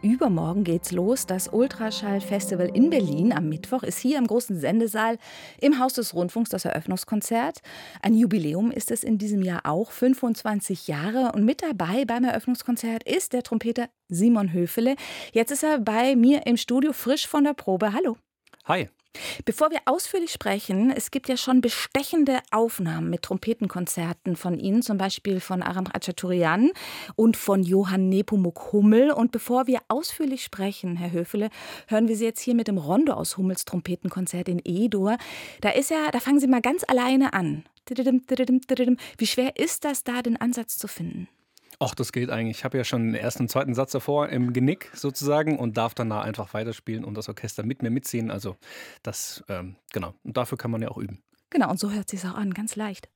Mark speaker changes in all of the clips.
Speaker 1: Übermorgen geht's los. Das Ultraschall-Festival in Berlin am Mittwoch ist hier im großen Sendesaal im Haus des Rundfunks das Eröffnungskonzert. Ein Jubiläum ist es in diesem Jahr auch, 25 Jahre. Und mit dabei beim Eröffnungskonzert ist der Trompeter Simon Höfele. Jetzt ist er bei mir im Studio frisch von der Probe. Hallo.
Speaker 2: Hi.
Speaker 1: Bevor wir ausführlich sprechen, es gibt ja schon bestechende Aufnahmen mit Trompetenkonzerten von Ihnen, zum Beispiel von Aram Ratchaturian und von Johann Nepomuk Hummel. Und bevor wir ausführlich sprechen, Herr Höfele, hören wir Sie jetzt hier mit dem Rondo aus Hummels Trompetenkonzert in E-Dur. Da ist ja, da fangen Sie mal ganz alleine an. Wie schwer ist das, da den Ansatz zu finden?
Speaker 2: Ach, das geht eigentlich. Ich habe ja schon den ersten und zweiten Satz davor im Genick sozusagen und darf danach einfach weiterspielen und das Orchester mit mir mitziehen. Also das, ähm, genau. Und dafür kann man ja auch üben.
Speaker 1: Genau, und so hört sich auch an, ganz leicht.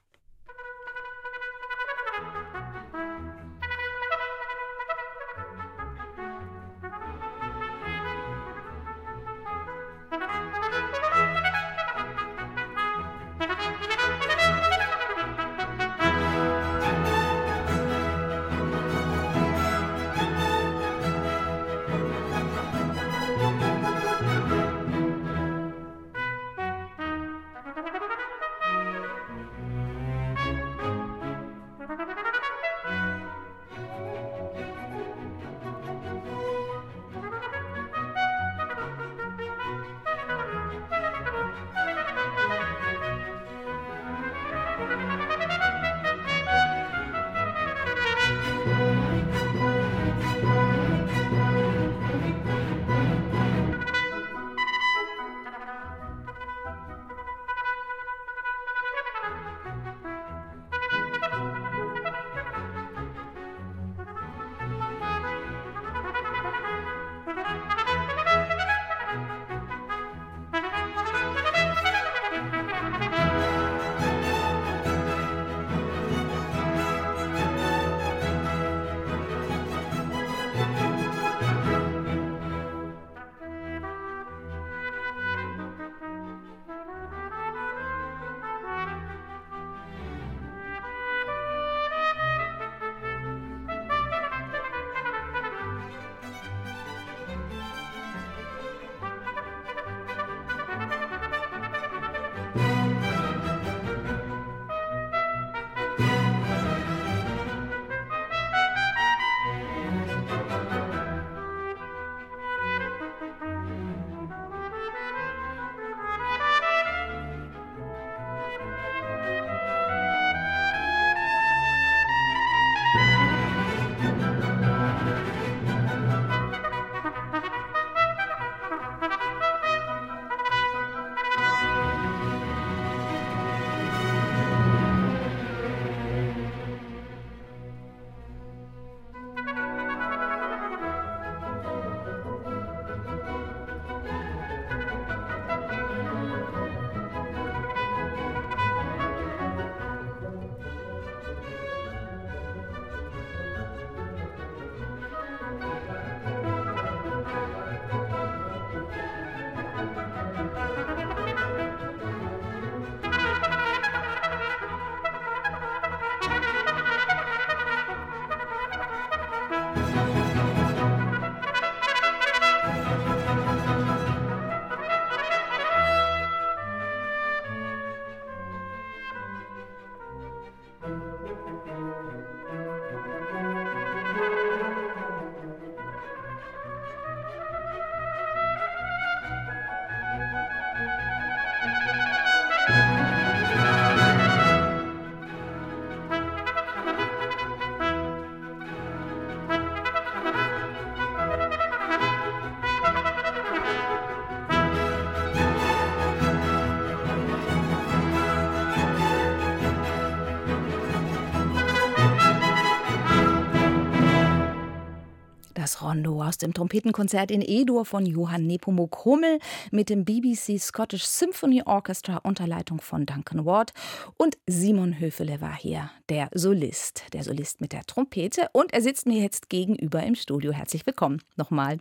Speaker 1: Rondo aus dem Trompetenkonzert in E-Dur von Johann Nepomuk Hummel mit dem BBC Scottish Symphony Orchestra unter Leitung von Duncan Ward. Und Simon Höfele war hier, der Solist, der Solist mit der Trompete. Und er sitzt mir jetzt gegenüber im Studio. Herzlich willkommen nochmal.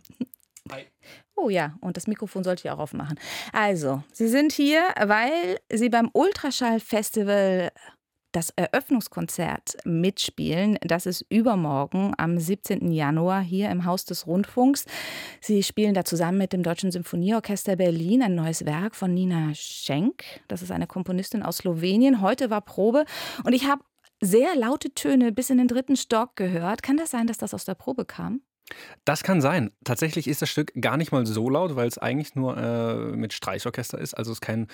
Speaker 1: Hi. Oh ja, und das Mikrofon sollte ich auch aufmachen. Also, Sie sind hier, weil Sie beim Ultraschall-Festival das Eröffnungskonzert mitspielen. Das ist übermorgen am 17. Januar hier im Haus des Rundfunks. Sie spielen da zusammen mit dem Deutschen Symphonieorchester Berlin ein neues Werk von Nina Schenk. Das ist eine Komponistin aus Slowenien. Heute war Probe und ich habe sehr laute Töne bis in den dritten Stock gehört. Kann das sein, dass das aus der Probe kam?
Speaker 2: Das kann sein. Tatsächlich ist das Stück gar nicht mal so laut, weil es eigentlich nur äh, mit Streichorchester ist. Also es ist kein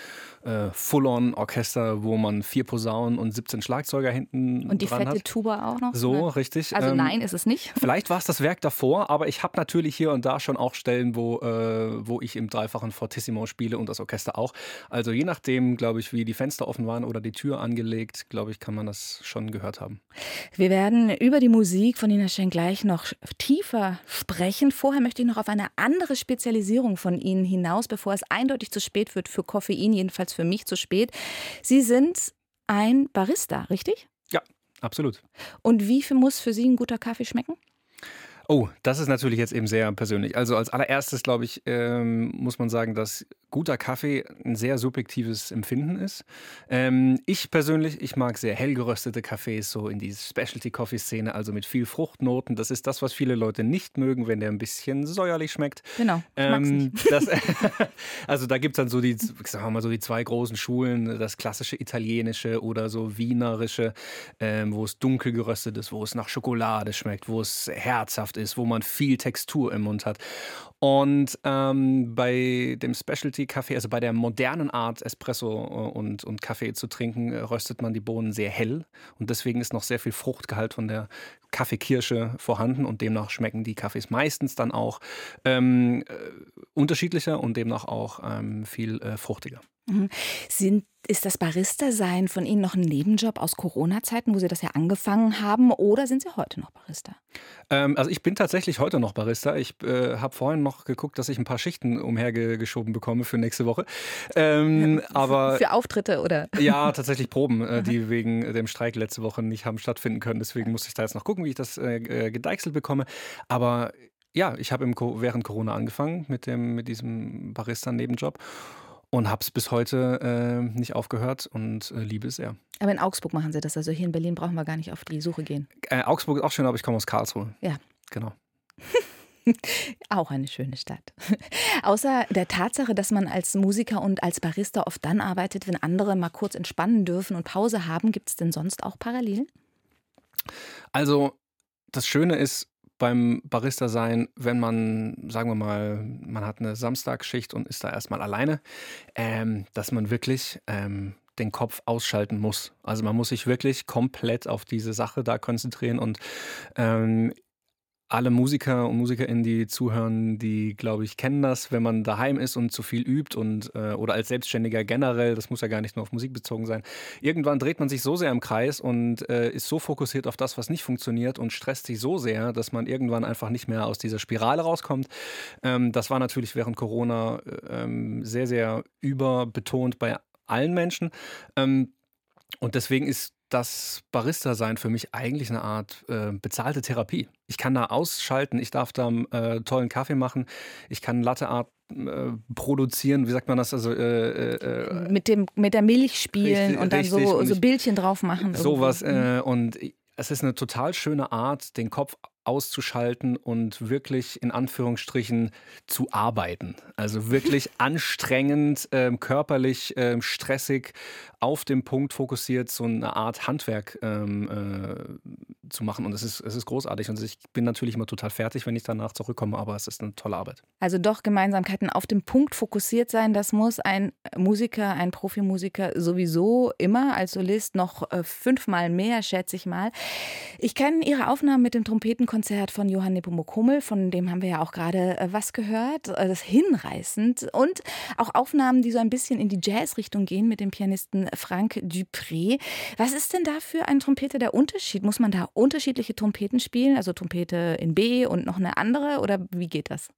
Speaker 2: äh, Full-on-Orchester, wo man vier Posaunen und 17 Schlagzeuger hinten
Speaker 1: Und die
Speaker 2: dran
Speaker 1: fette
Speaker 2: hat.
Speaker 1: Tuba auch noch?
Speaker 2: So,
Speaker 1: Ne?
Speaker 2: richtig.
Speaker 1: Also
Speaker 2: Ähm,
Speaker 1: nein, ist es nicht.
Speaker 2: Vielleicht war es das Werk davor, aber ich habe natürlich hier und da schon auch Stellen, wo, äh, wo ich im dreifachen Fortissimo spiele und das Orchester auch. Also je nachdem, glaube ich, wie die Fenster offen waren oder die Tür angelegt, glaube ich, kann man das schon gehört haben.
Speaker 1: Wir werden über die Musik von Nina Schenk gleich noch tiefer sprechen. Vorher möchte ich noch auf eine andere Spezialisierung von Ihnen hinaus, bevor es eindeutig zu spät wird für Koffein, jedenfalls für mich zu spät. Sie sind ein Barista, richtig?
Speaker 2: Ja, absolut.
Speaker 1: Und wie viel muss für Sie ein guter Kaffee schmecken?
Speaker 2: Oh, das ist natürlich jetzt eben sehr persönlich. Also als allererstes, glaube ich, ähm, muss man sagen, dass guter Kaffee ein sehr subjektives Empfinden ist. Ähm, ich persönlich, ich mag sehr hell geröstete Kaffees, so in die Specialty-Coffee-Szene, also mit viel Fruchtnoten. Das ist das, was viele Leute nicht mögen, wenn der ein bisschen säuerlich schmeckt.
Speaker 1: Genau,
Speaker 2: Ähm, das, also da gibt es dann so die, sagen wir mal, so die zwei großen Schulen, das klassische italienische oder so wienerische, ähm, wo es dunkel geröstet ist, wo es nach Schokolade schmeckt, wo es herzhaft ist, wo man viel Textur im Mund hat. Und ähm, bei dem Specialty-Kaffee, also bei der modernen Art, Espresso äh, und, und Kaffee zu trinken, äh, röstet man die Bohnen sehr hell. Und deswegen ist noch sehr viel Fruchtgehalt von der Kaffeekirsche vorhanden und demnach schmecken die Kaffees meistens dann auch ähm, äh, unterschiedlicher und demnach auch ähm, viel äh, fruchtiger.
Speaker 1: Mhm. Sind, ist das Barista-Sein von Ihnen noch ein Nebenjob aus Corona-Zeiten, wo Sie das ja angefangen haben, oder sind Sie heute noch Barista?
Speaker 2: Ähm, also ich bin tatsächlich heute noch Barista. Ich äh, habe vorhin noch geguckt, dass ich ein paar Schichten umhergeschoben bekomme für nächste Woche. Ähm, aber
Speaker 1: Für Auftritte oder?
Speaker 2: ja, tatsächlich Proben, äh, die wegen dem Streik letzte Woche nicht haben stattfinden können. Deswegen musste ich da jetzt noch gucken, wie ich das äh, äh, gedeichselt bekomme. Aber ja, ich habe während Corona angefangen mit, dem, mit diesem Barista-Nebenjob und habe es bis heute äh, nicht aufgehört und äh, liebe es sehr.
Speaker 1: Aber in Augsburg machen Sie das. Also hier in Berlin brauchen wir gar nicht auf die Suche gehen.
Speaker 2: Äh, Augsburg ist auch schön, aber ich komme aus Karlsruhe.
Speaker 1: Ja.
Speaker 2: Genau.
Speaker 1: Auch eine schöne Stadt. Außer der Tatsache, dass man als Musiker und als Barista oft dann arbeitet, wenn andere mal kurz entspannen dürfen und Pause haben, gibt es denn sonst auch Parallelen?
Speaker 2: Also, das Schöne ist beim Barista sein, wenn man, sagen wir mal, man hat eine Samstagsschicht und ist da erstmal alleine, ähm, dass man wirklich ähm, den Kopf ausschalten muss. Also man muss sich wirklich komplett auf diese Sache da konzentrieren und ähm, alle Musiker und Musikerinnen, die zuhören, die, glaube ich, kennen das, wenn man daheim ist und zu viel übt und äh, oder als Selbstständiger generell, das muss ja gar nicht nur auf Musik bezogen sein. Irgendwann dreht man sich so sehr im Kreis und äh, ist so fokussiert auf das, was nicht funktioniert und stresst sich so sehr, dass man irgendwann einfach nicht mehr aus dieser Spirale rauskommt. Ähm, das war natürlich während Corona äh, ähm, sehr, sehr überbetont bei allen Menschen. Ähm, und deswegen ist das Barista-Sein für mich eigentlich eine Art äh, bezahlte Therapie. Ich kann da ausschalten, ich darf da äh, tollen Kaffee machen, ich kann Latte Art äh, produzieren, wie sagt man das? Also äh, äh,
Speaker 1: Mit, dem, mit der Milch spielen
Speaker 2: Richtig,
Speaker 1: und dann
Speaker 2: richtig.
Speaker 1: so,
Speaker 2: Und
Speaker 1: so Bildchen drauf machen.
Speaker 2: sowas. Äh, und es ist eine total schöne Art, den Kopf auszuschalten und wirklich in Anführungsstrichen zu arbeiten. Also wirklich anstrengend, ähm, körperlich ähm, stressig, auf den Punkt fokussiert, so eine Art Handwerk ähm, äh, zu machen. Und es ist, es ist großartig. Und ich bin natürlich immer total fertig, wenn ich danach zurückkomme, aber es ist eine tolle Arbeit.
Speaker 1: Also doch Gemeinsamkeiten auf den Punkt fokussiert sein. Das muss ein Musiker, ein Profimusiker sowieso immer als Solist noch äh, fünfmal mehr, schätze ich mal. Ich kenne Ihre Aufnahmen mit dem Trompetenkonzert von Johann Nepomuk Hummel, von dem haben wir ja auch gerade äh, was gehört. Äh, Das hinreißend. Und auch Aufnahmen, die so ein bisschen in die Jazz-Richtung gehen mit dem Pianisten Frank Dupré. Was ist denn da für ein Trompeter der Unterschied? Muss man da unterschiedliche Trompeten spielen? Also Trompete in B und noch eine andere? Oder wie geht das?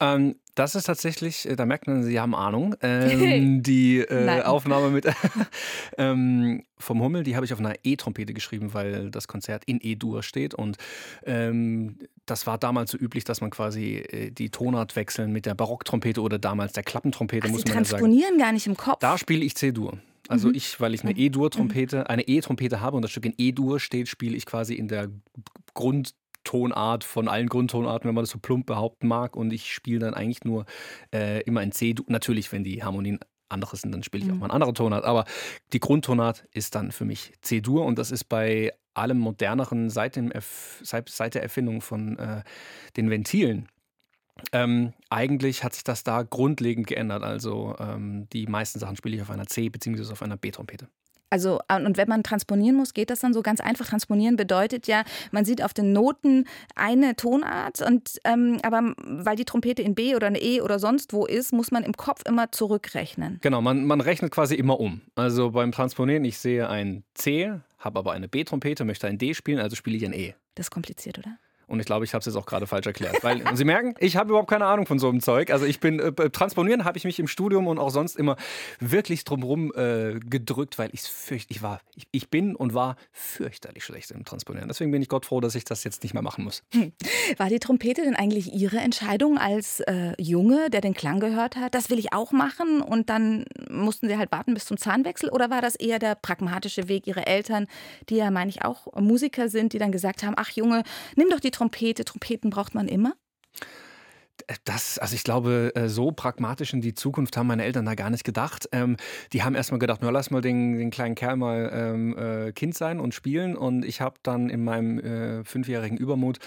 Speaker 2: Ähm, das ist tatsächlich, äh, da merkt man, Sie haben Ahnung. Ähm, die äh. Aufnahme mit ähm, vom Hummel, die habe ich auf einer E-Trompete geschrieben, weil das Konzert in E-Dur steht. Und ähm, das war damals so üblich, dass man quasi äh, die Tonart wechseln mit der Barocktrompete oder damals der Klappentrompete,
Speaker 1: Ach,
Speaker 2: muss
Speaker 1: Sie
Speaker 2: man ja sagen.
Speaker 1: transponieren gar nicht im Kopf.
Speaker 2: Da spiele ich C-Dur. Also mhm. ich, weil ich eine E-Dur-Trompete, mhm. eine E-Trompete habe und das Stück in E-Dur steht, spiele ich quasi in der Grundtonart von allen Grundtonarten, wenn man das so plump behaupten mag. Und ich spiele dann eigentlich nur äh, immer in C-Dur. Natürlich, wenn die Harmonien andere sind, dann spiele ich auch mhm. mal eine andere Tonart. Aber die Grundtonart ist dann für mich C-Dur und das ist bei allem moderneren seit, dem seit, seit der Erfindung von äh, den Ventilen ähm, eigentlich hat sich das da grundlegend geändert. Also ähm, die meisten Sachen spiele ich auf einer C- bzw. auf einer B-Trompete.
Speaker 1: Also, und wenn man transponieren muss, geht das dann so ganz einfach. Transponieren bedeutet ja, man sieht auf den Noten eine Tonart, und, ähm, aber weil die Trompete in B oder in E oder sonst wo ist, muss man im Kopf immer zurückrechnen.
Speaker 2: Genau, man, man rechnet quasi immer um. Also beim Transponieren, ich sehe ein C, habe aber eine B-Trompete, möchte ein D spielen, also spiele ich ein E.
Speaker 1: Das ist kompliziert, oder?
Speaker 2: Und ich glaube, ich habe es jetzt auch gerade falsch erklärt. Weil, Sie merken, ich habe überhaupt keine Ahnung von so einem Zeug. Also ich bin, äh, transponieren habe ich mich im Studium und auch sonst immer wirklich drumherum äh, gedrückt, weil ich fürcht, ich war, ich, ich, bin und war fürchterlich schlecht im Transponieren. Deswegen bin ich Gott froh, dass ich das jetzt nicht mehr machen muss. Hm.
Speaker 1: War die Trompete denn eigentlich Ihre Entscheidung als äh, Junge, der den Klang gehört hat? Das will ich auch machen und dann mussten Sie halt warten bis zum Zahnwechsel? Oder war das eher der pragmatische Weg Ihrer Eltern, die ja, meine ich, auch Musiker sind, die dann gesagt haben, ach Junge, nimm doch die Trompete Trompete. Trompeten braucht man immer?
Speaker 2: Das, also ich glaube, äh, so pragmatisch in die Zukunft haben meine Eltern da gar nicht gedacht. Ähm, die haben erstmal gedacht, nur lass mal den, den kleinen Kerl mal ähm, äh, Kind sein und spielen. Und ich habe dann in meinem äh, fünfjährigen Übermut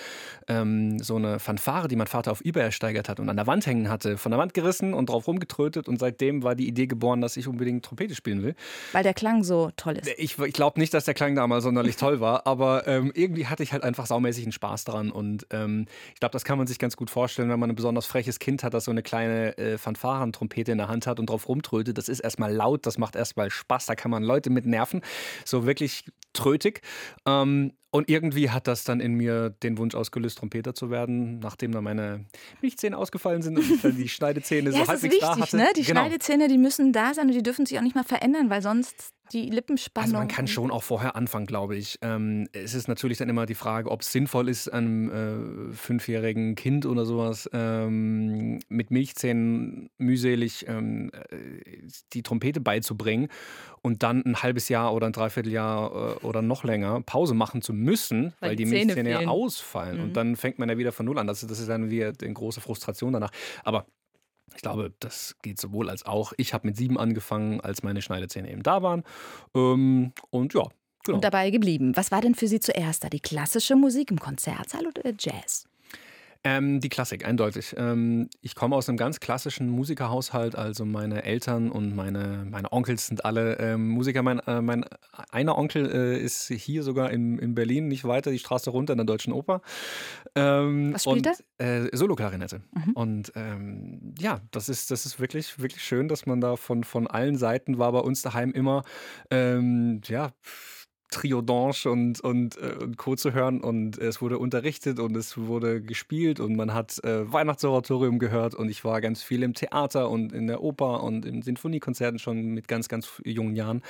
Speaker 2: ähm, so eine Fanfare, die mein Vater auf Ebay ersteigert hat und an der Wand hängen hatte, von der Wand gerissen und drauf rumgetrötet. Und seitdem war die Idee geboren, dass ich unbedingt Trompete spielen will.
Speaker 1: Weil der Klang so toll ist.
Speaker 2: Ich, ich glaube nicht, dass der Klang damals sonderlich toll war, aber ähm, irgendwie hatte ich halt einfach saumäßig einen Spaß dran. Und ähm, ich glaube, das kann man sich ganz gut vorstellen, wenn man eine besonders freches Kind hat, das so eine kleine äh, Fanfarentrompete in der Hand hat und drauf rumtrötet. Das ist erstmal laut, das macht erstmal Spaß, da kann man Leute mit nerven. So wirklich trötig. Ähm, und irgendwie hat das dann in mir den Wunsch ausgelöst, Trompeter zu werden, nachdem dann meine Milchzähne ausgefallen sind und ich dann die Schneidezähne
Speaker 1: ja,
Speaker 2: so halbwegs
Speaker 1: da
Speaker 2: hatte.
Speaker 1: Ne? Die genau. Schneidezähne, die müssen da sein und die dürfen sich auch nicht mal verändern, weil sonst die Lippenspannung.
Speaker 2: Also man kann schon auch vorher anfangen, glaube ich. Ähm, es ist natürlich dann immer die Frage, ob es sinnvoll ist, einem äh, fünfjährigen Kind oder sowas ähm, mit Milchzähnen mühselig ähm, äh, die Trompete beizubringen und dann ein halbes Jahr oder ein Dreivierteljahr äh, oder noch länger Pause machen zu müssen, weil, weil die, die Milchzähne ja ausfallen. Mhm. Und dann fängt man ja wieder von Null an. Das, das ist dann wieder eine große Frustration danach. Aber ich glaube, das geht sowohl als auch. Ich habe mit sieben angefangen, als meine Schneidezähne eben da waren. Ähm, und ja, genau.
Speaker 1: Und dabei geblieben. Was war denn für Sie zuerst da? Die klassische Musik im Konzertsaal oder der Jazz?
Speaker 2: Ähm, die Klassik, eindeutig. Ähm, ich komme aus einem ganz klassischen Musikerhaushalt. Also meine Eltern und meine, meine Onkels sind alle ähm, Musiker. Mein, äh, mein einer Onkel äh, ist hier sogar in, in Berlin, nicht weiter die Straße runter in der Deutschen Oper.
Speaker 1: Ähm, Was spielt und,
Speaker 2: er? Äh, Solo-Klarinette. Mhm. Und ähm, ja, das ist, das ist wirklich, wirklich schön, dass man da von, von allen Seiten war bei uns daheim immer, ähm, ja, Triodange und, und, äh, und Co. zu hören. Und es wurde unterrichtet und es wurde gespielt und man hat äh, Weihnachtsoratorium gehört und ich war ganz viel im Theater und in der Oper und in Sinfoniekonzerten schon mit ganz, ganz jungen Jahren.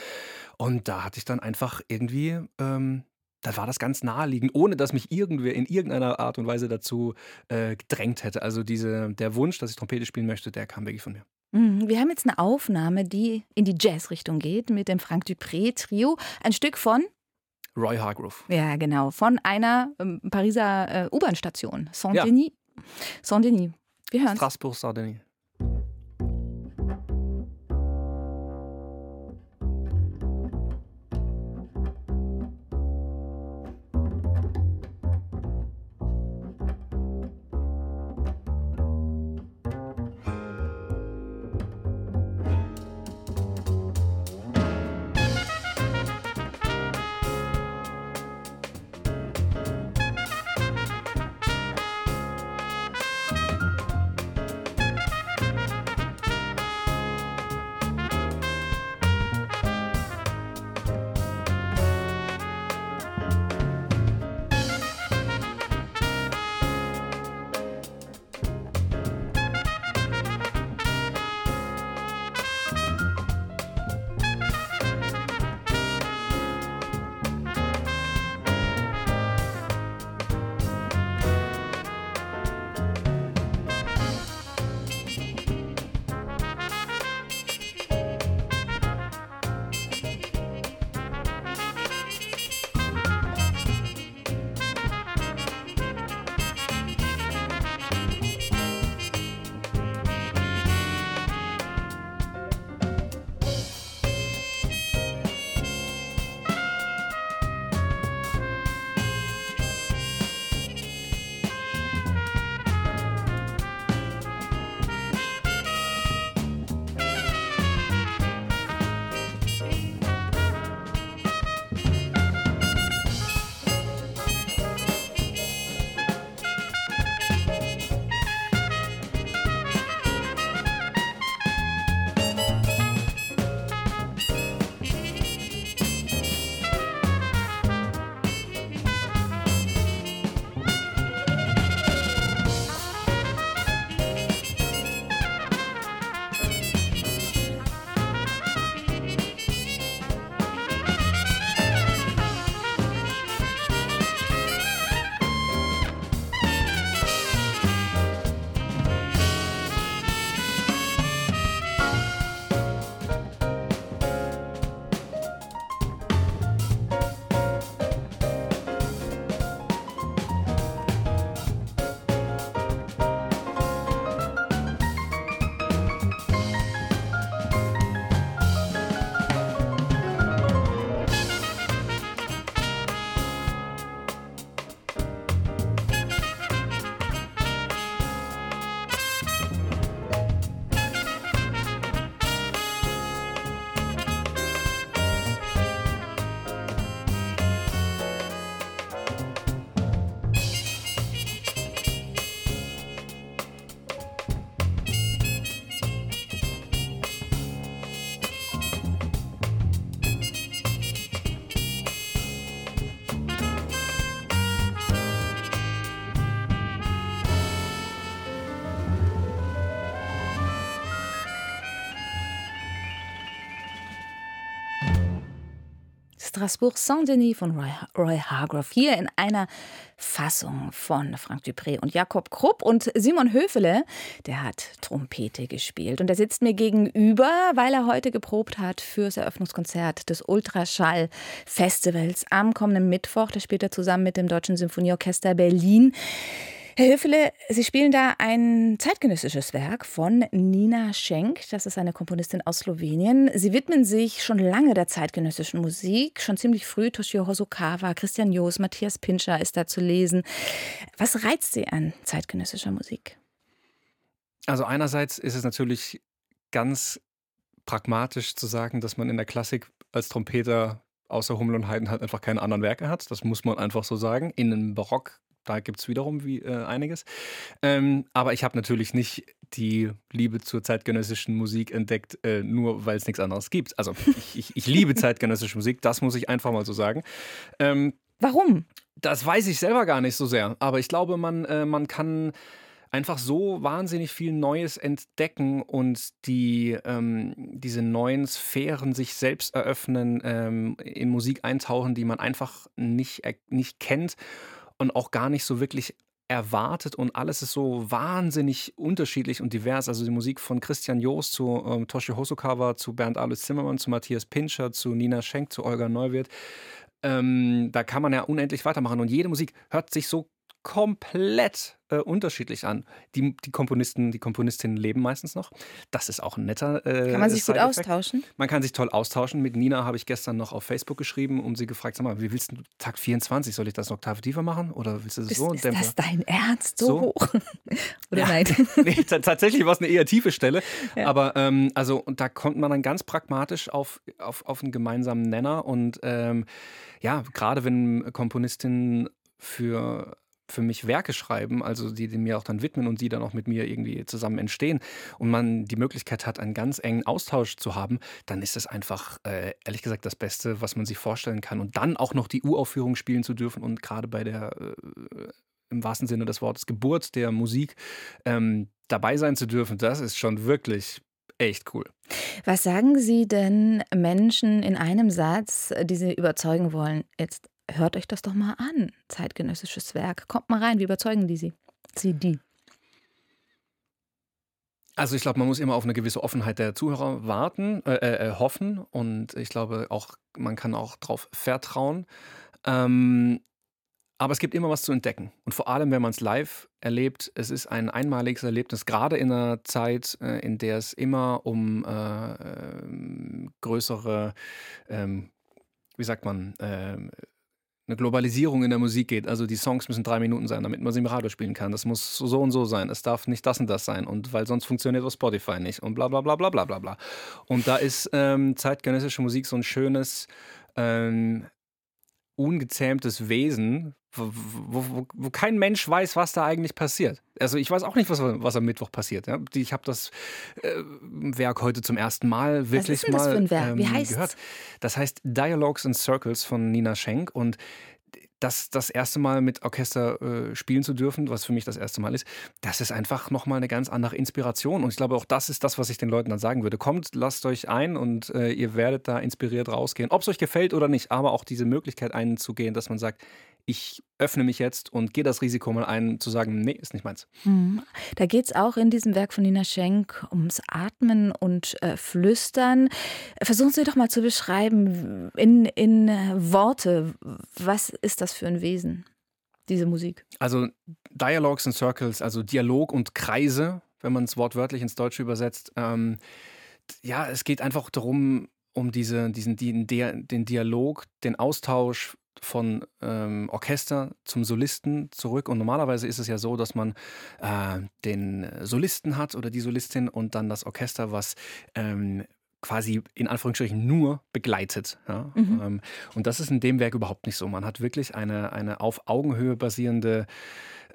Speaker 2: Und da hatte ich dann einfach irgendwie, ähm, da war das ganz naheliegend, ohne dass mich irgendwer in irgendeiner Art und Weise dazu äh, gedrängt hätte. Also diese, der Wunsch, dass ich Trompete spielen möchte, der kam wirklich von mir.
Speaker 1: Mhm, wir haben jetzt eine Aufnahme, die in die Jazz-Richtung geht mit dem Frank Dupré-Trio. Ein Stück von
Speaker 2: Roy Hargrove.
Speaker 1: Ja, genau. Von einer ähm, Pariser äh, U-Bahn-Station. Saint-Denis. Ja. Saint-Denis. Wir hören.
Speaker 2: Strasbourg-Saint-Denis.
Speaker 1: Strasbourg Saint-Denis von Roy, Roy Hargrove. Hier in einer Fassung von Frank Dupré und Jakob Krupp. Und Simon Höfele, der hat Trompete gespielt. Und er sitzt mir gegenüber, weil er heute geprobt hat fürs Eröffnungskonzert des Ultraschall-Festivals am kommenden Mittwoch. Da spielt er zusammen mit dem Deutschen Symphonieorchester Berlin. Herr Höfele, Sie spielen da ein zeitgenössisches Werk von Nina Schenk. Das ist eine Komponistin aus Slowenien. Sie widmen sich schon lange der zeitgenössischen Musik. Schon ziemlich früh Toshio Hosokawa, Christian Joos, Matthias Pinscher ist da zu lesen. Was reizt Sie an zeitgenössischer Musik?
Speaker 2: Also einerseits ist es natürlich ganz pragmatisch zu sagen, dass man in der Klassik als Trompeter außer Hummel und Haydn halt einfach keine anderen Werke hat. Das muss man einfach so sagen. In einem Barock da gibt es wiederum wie, äh, einiges. Ähm, aber ich habe natürlich nicht die Liebe zur zeitgenössischen Musik entdeckt, äh, nur weil es nichts anderes gibt. Also ich, ich, ich, liebe zeitgenössische Musik, das muss ich einfach mal so sagen.
Speaker 1: Ähm, Warum?
Speaker 2: Das weiß ich selber gar nicht so sehr. Aber ich glaube, man, äh, man kann einfach so wahnsinnig viel Neues entdecken und die, ähm, diese neuen Sphären sich selbst eröffnen, ähm, in Musik eintauchen, die man einfach nicht, nicht kennt und auch gar nicht so wirklich erwartet und alles ist so wahnsinnig unterschiedlich und divers. Also die Musik von Christian Joos zu ähm, Toshi Hosokawa, zu Bernd Alois Zimmermann, zu Matthias Pinscher, zu Nina Schenk, zu Olga Neuwirth. Ähm, da kann man ja unendlich weitermachen und jede Musik hört sich so komplett äh, unterschiedlich an. Die, die Komponisten, die Komponistinnen leben meistens noch. Das ist auch ein netter.
Speaker 1: Äh, kann man sich gut austauschen?
Speaker 2: Man kann sich toll austauschen. Mit Nina habe ich gestern noch auf Facebook geschrieben und sie gefragt: Sag mal, wie willst du Takt 24? Soll ich das noch Oktave tiefer machen oder willst du das so?
Speaker 1: Ist das dein Ernst so, so? hoch?
Speaker 2: oder ja. nein? nee, tatsächlich war es eine eher tiefe Stelle. Ja. Aber ähm, also und da kommt man dann ganz pragmatisch auf, auf, auf einen gemeinsamen Nenner und ähm, ja, gerade wenn Komponistinnen für für mich Werke schreiben, also die, die mir auch dann widmen und die dann auch mit mir irgendwie zusammen entstehen und man die Möglichkeit hat, einen ganz engen Austausch zu haben, dann ist es einfach, äh, ehrlich gesagt, das Beste, was man sich vorstellen kann. Und dann auch noch die Uraufführung spielen zu dürfen und gerade bei der, äh, im wahrsten Sinne des Wortes, Geburt der Musik ähm, dabei sein zu dürfen, das ist schon wirklich echt cool.
Speaker 1: Was sagen Sie denn Menschen in einem Satz, die Sie überzeugen wollen, jetzt hört euch das doch mal an. Zeitgenössisches Werk. Kommt mal rein, wie überzeugen die sie? Sie die.
Speaker 2: Also ich glaube, man muss immer auf eine gewisse Offenheit der Zuhörer warten, äh, äh, äh hoffen und ich glaube auch, man kann auch darauf vertrauen. Ähm, aber es gibt immer was zu entdecken. Und vor allem, wenn man es live erlebt, es ist ein einmaliges Erlebnis, gerade in einer Zeit, äh, in der es immer um äh, ähm, größere, ähm, wie sagt man, ähm, eine Globalisierung in der Musik geht. Also die Songs müssen drei Minuten sein, damit man sie im Radio spielen kann. Das muss so und so sein. Es darf nicht das und das sein. Und weil sonst funktioniert auf Spotify nicht. Und bla bla bla bla bla bla bla. Und da ist ähm, zeitgenössische Musik so ein schönes, ähm, ungezähmtes Wesen, wo, wo, wo, kein Mensch weiß, was da eigentlich passiert. Also ich weiß auch nicht, was, was am Mittwoch passiert. Ja? Ich habe das äh, Werk heute zum ersten Mal wirklich was ist denn mal das für ein Werk? Wie ähm, heißt gehört. Das heißt Dialogues in Circles von Nina Schenk und das das erste Mal mit Orchester äh, spielen zu dürfen, was für mich das erste Mal ist, das ist einfach nochmal eine ganz andere Inspiration. Und ich glaube, auch das ist das, was ich den Leuten dann sagen würde. Kommt, lasst euch ein und äh, ihr werdet da inspiriert rausgehen. Ob es euch gefällt oder nicht, aber auch diese Möglichkeit einzugehen, dass man sagt, ich öffne mich jetzt und gehe das Risiko mal ein, zu sagen, nee, ist nicht meins.
Speaker 1: Mhm. Da geht es auch in diesem Werk von Nina Schenk ums Atmen und äh, Flüstern. Versuchen Sie doch mal zu beschreiben in, in Worte, was ist das für ein Wesen, diese Musik?
Speaker 2: Also Dialogues and Circles, also Dialog und Kreise, wenn man es wortwörtlich ins Deutsche übersetzt. Ähm, ja, es geht einfach darum, um diese, diesen, den Dialog, den Austausch von ähm, Orchester zum Solisten zurück. Und normalerweise ist es ja so, dass man äh, den Solisten hat oder die Solistin und dann das Orchester, was ähm, quasi in Anführungsstrichen nur begleitet. Ja? Mhm. Ähm, und das ist in dem Werk überhaupt nicht so. Man hat wirklich eine, eine auf Augenhöhe basierende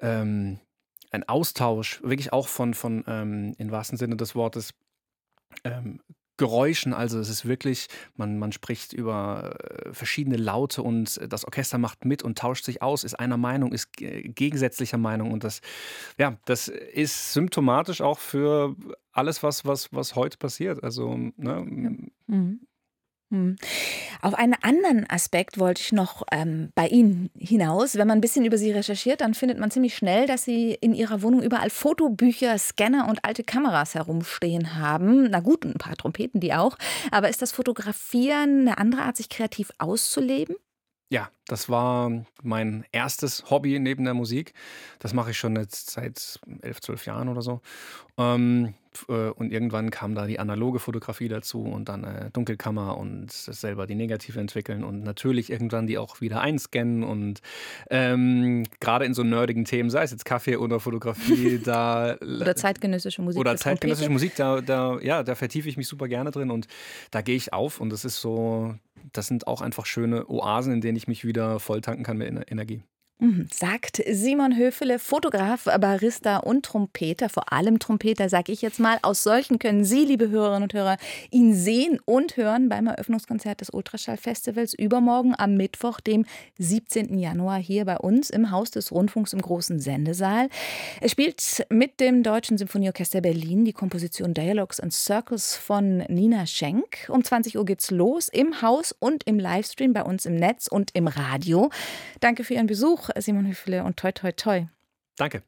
Speaker 2: ähm, ein Austausch, wirklich auch von, von ähm, im wahrsten Sinne des Wortes, ähm, Geräuschen. Also es ist wirklich, man, man spricht über äh, verschiedene Laute und das Orchester macht mit und tauscht sich aus, ist einer Meinung, ist gegensätzlicher Meinung. Und das, ja, das ist symptomatisch auch für alles, was, was, was heute passiert. Also, ne?
Speaker 1: Mhm. Hm. Auf einen anderen Aspekt wollte ich noch ähm, bei Ihnen hinaus. Wenn man ein bisschen über Sie recherchiert, dann findet man ziemlich schnell, dass Sie in Ihrer Wohnung überall Fotobücher, Scanner und alte Kameras herumstehen haben. Na gut, ein paar Trompeten, die auch. Aber ist das Fotografieren eine andere Art, sich kreativ auszuleben?
Speaker 2: Ja, das war mein erstes Hobby neben der Musik. Das mache ich schon jetzt seit 11, 12 Jahren oder so. Ähm, äh, und irgendwann kam da die analoge Fotografie dazu und dann äh, Dunkelkammer und selber die Negative entwickeln und natürlich irgendwann die auch wieder einscannen und ähm, gerade in so nerdigen Themen, sei es jetzt Kaffee oder Fotografie, da
Speaker 1: oder zeitgenössische Musik
Speaker 2: oder zeitgenössische Musik, da, da ja, da vertiefe ich mich super gerne drin und da gehe ich auf und das ist so das sind auch einfach schöne Oasen, in denen ich mich wieder voll tanken kann mit Energie.
Speaker 1: Mhm, sagt Simon Höfele, Fotograf, Barista und Trompeter, vor allem Trompeter, sage ich jetzt mal. Aus solchen können Sie, liebe Hörerinnen und Hörer, ihn sehen und hören beim Eröffnungskonzert des Ultraschallfestivals übermorgen am Mittwoch, dem 17. Januar, hier bei uns im Haus des Rundfunks im großen Sendesaal. Er spielt mit dem Deutschen Symphonieorchester Berlin die Komposition Dialogues and Circles von Nina Schenk. Um 20 Uhr geht's los im Haus und im Livestream bei uns im Netz und im Radio. Danke für Ihren Besuch. Simon Hüfle und toi toi toi.
Speaker 2: Danke.